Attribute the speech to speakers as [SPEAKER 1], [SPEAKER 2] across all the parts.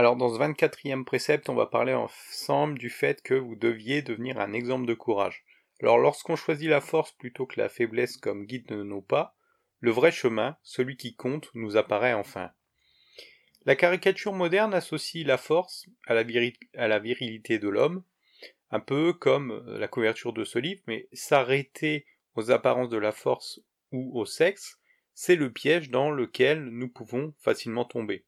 [SPEAKER 1] Alors dans ce 24e précepte, on va parler ensemble du fait que vous deviez devenir un exemple de courage. Alors lorsqu'on choisit la force plutôt que la faiblesse comme guide de nos pas, le vrai chemin, celui qui compte, nous apparaît enfin. La caricature moderne associe la force à la, à la virilité de l'homme, un peu comme la couverture de ce livre, mais s'arrêter aux apparences de la force ou au sexe, c'est le piège dans lequel nous pouvons facilement tomber.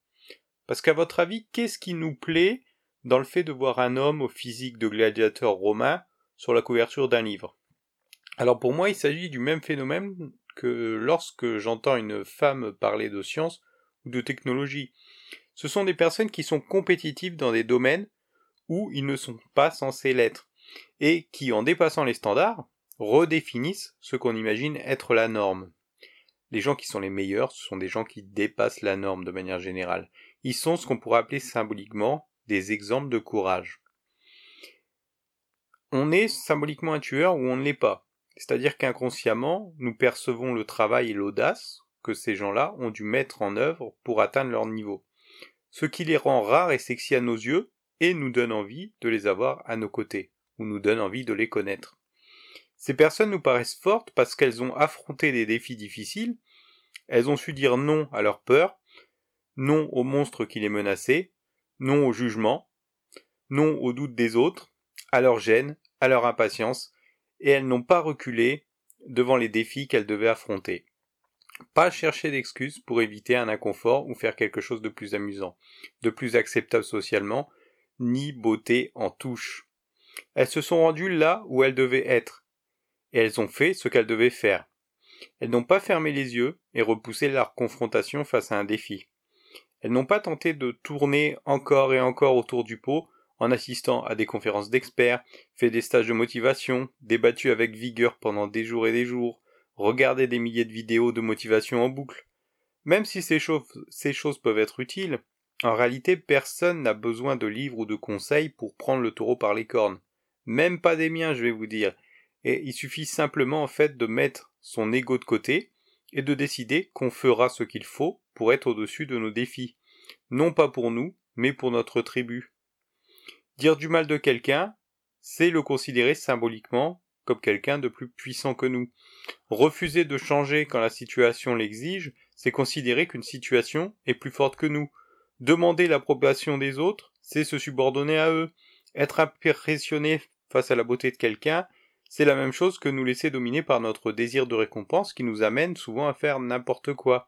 [SPEAKER 1] Parce qu'à votre avis, qu'est-ce qui nous plaît dans le fait de voir un homme au physique de gladiateur romain sur la couverture d'un livre? Alors pour moi, il s'agit du même phénomène que lorsque j'entends une femme parler de science ou de technologie. Ce sont des personnes qui sont compétitives dans des domaines où ils ne sont pas censés l'être, et qui, en dépassant les standards, redéfinissent ce qu'on imagine être la norme. Les gens qui sont les meilleurs, ce sont des gens qui dépassent la norme de manière générale. Ils sont ce qu'on pourrait appeler symboliquement des exemples de courage. On est symboliquement un tueur ou on ne l'est pas. C'est-à-dire qu'inconsciemment, nous percevons le travail et l'audace que ces gens-là ont dû mettre en œuvre pour atteindre leur niveau. Ce qui les rend rares et sexy à nos yeux et nous donne envie de les avoir à nos côtés, ou nous donne envie de les connaître. Ces personnes nous paraissent fortes parce qu'elles ont affronté des défis difficiles, elles ont su dire non à leur peur, non au monstre qui les menaçait, non au jugement, non aux doutes des autres, à leur gêne, à leur impatience, et elles n'ont pas reculé devant les défis qu'elles devaient affronter. Pas chercher d'excuses pour éviter un inconfort ou faire quelque chose de plus amusant, de plus acceptable socialement, ni beauté en touche. Elles se sont rendues là où elles devaient être, et elles ont fait ce qu'elles devaient faire. Elles n'ont pas fermé les yeux et repoussé leur confrontation face à un défi. Elles n'ont pas tenté de tourner encore et encore autour du pot en assistant à des conférences d'experts, fait des stages de motivation, débattu avec vigueur pendant des jours et des jours, regardé des milliers de vidéos de motivation en boucle. Même si ces choses, peuvent être utiles, en réalité personne n'a besoin de livres ou de conseils pour prendre le taureau par les cornes. Même pas des miens, je vais vous dire, et il suffit simplement en fait de mettre son ego de côté et de décider qu'on fera ce qu'il faut pour être au-dessus de nos défis. Non pas pour nous, mais pour notre tribu. Dire du mal de quelqu'un, c'est le considérer symboliquement comme quelqu'un de plus puissant que nous. Refuser de changer quand la situation l'exige, c'est considérer qu'une situation est plus forte que nous. Demander l'approbation des autres, c'est se subordonner à eux. Être impressionné face à la beauté de quelqu'un, c'est la même chose que nous laisser dominer par notre désir de récompense qui nous amène souvent à faire n'importe quoi.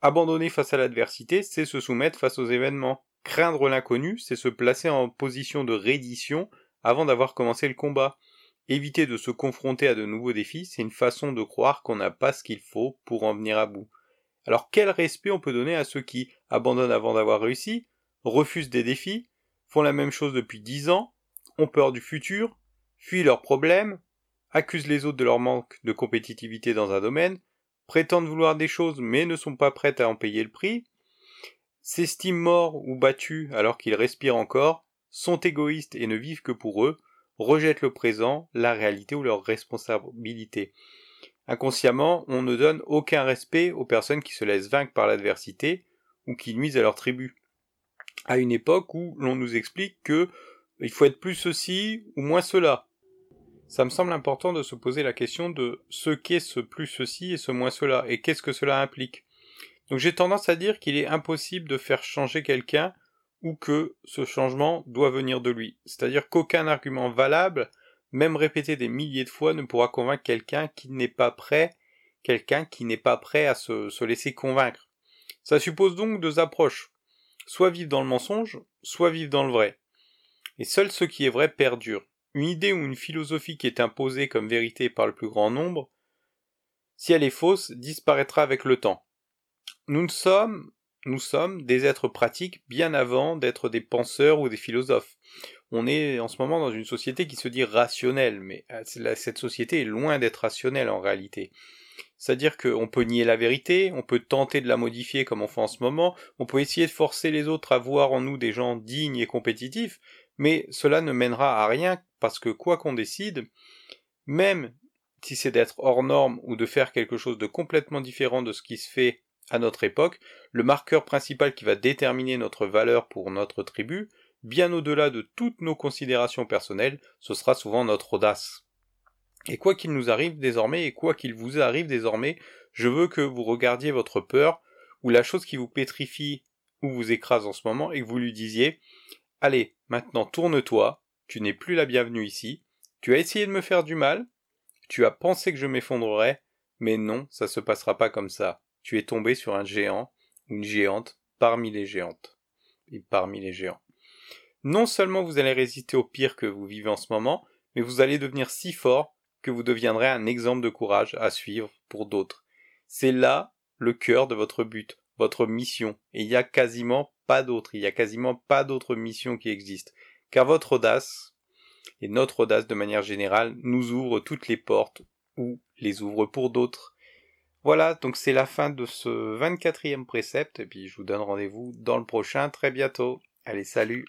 [SPEAKER 1] Abandonner face à l'adversité, c'est se soumettre face aux événements. Craindre l'inconnu, c'est se placer en position de reddition avant d'avoir commencé le combat. Éviter de se confronter à de nouveaux défis, c'est une façon de croire qu'on n'a pas ce qu'il faut pour en venir à bout. Alors quel respect on peut donner à ceux qui abandonnent avant d'avoir réussi, refusent des défis, font la même chose depuis dix ans, ont peur du futur, fuient leurs problèmes, accusent les autres de leur manque de compétitivité dans un domaine, prétendent vouloir des choses mais ne sont pas prêtes à en payer le prix, s'estiment morts ou battus alors qu'ils respirent encore, sont égoïstes et ne vivent que pour eux, rejettent le présent, la réalité ou leur responsabilité. Inconsciemment, on ne donne aucun respect aux personnes qui se laissent vaincre par l'adversité ou qui nuisent à leur tribu. À une époque où l'on nous explique que il faut être plus ceci ou moins cela ça me semble important de se poser la question de ce qu'est ce plus ceci et ce moins cela, et qu'est-ce que cela implique. Donc j'ai tendance à dire qu'il est impossible de faire changer quelqu'un ou que ce changement doit venir de lui. C'est-à-dire qu'aucun argument valable, même répété des milliers de fois, ne pourra convaincre quelqu'un qui n'est pas prêt, quelqu'un qui n'est pas prêt à se, se laisser convaincre. Ça suppose donc deux approches. Soit vivre dans le mensonge, soit vivre dans le vrai. Et seul ce qui est vrai perdure une idée ou une philosophie qui est imposée comme vérité par le plus grand nombre, si elle est fausse, disparaîtra avec le temps. Nous sommes, nous sommes des êtres pratiques bien avant d'être des penseurs ou des philosophes. On est en ce moment dans une société qui se dit rationnelle, mais euh, cette société est loin d'être rationnelle en réalité. C'est-à-dire qu'on peut nier la vérité, on peut tenter de la modifier comme on fait en ce moment, on peut essayer de forcer les autres à voir en nous des gens dignes et compétitifs, mais cela ne mènera à rien parce que quoi qu'on décide, même si c'est d'être hors norme ou de faire quelque chose de complètement différent de ce qui se fait À notre époque, le marqueur principal qui va déterminer notre valeur pour notre tribu, bien au-delà de toutes nos considérations personnelles, ce sera souvent notre audace. Et quoi qu'il nous arrive désormais, et quoi qu'il vous arrive désormais, je veux que vous regardiez votre peur, ou la chose qui vous pétrifie ou vous écrase en ce moment, et que vous lui disiez, allez, maintenant tourne-toi, tu n'es plus la bienvenue ici, tu as essayé de me faire du mal, tu as pensé que je m'effondrerais, mais non, ça se passera pas comme ça. Tu es tombé sur un géant, une géante, parmi les géantes. Et parmi les géants. Non seulement vous allez résister au pire que vous vivez en ce moment, mais vous allez devenir si fort que vous deviendrez un exemple de courage à suivre pour d'autres. C'est là le cœur de votre but, votre mission, et il n'y a quasiment pas d'autre, il n'y a quasiment pas d'autre mission qui existe, car votre audace, et notre audace de manière générale, nous ouvre toutes les portes, ou les ouvre pour d'autres. Voilà, donc c'est la fin de ce 24e précepte, et puis je vous donne rendez-vous dans le prochain très bientôt. Allez, salut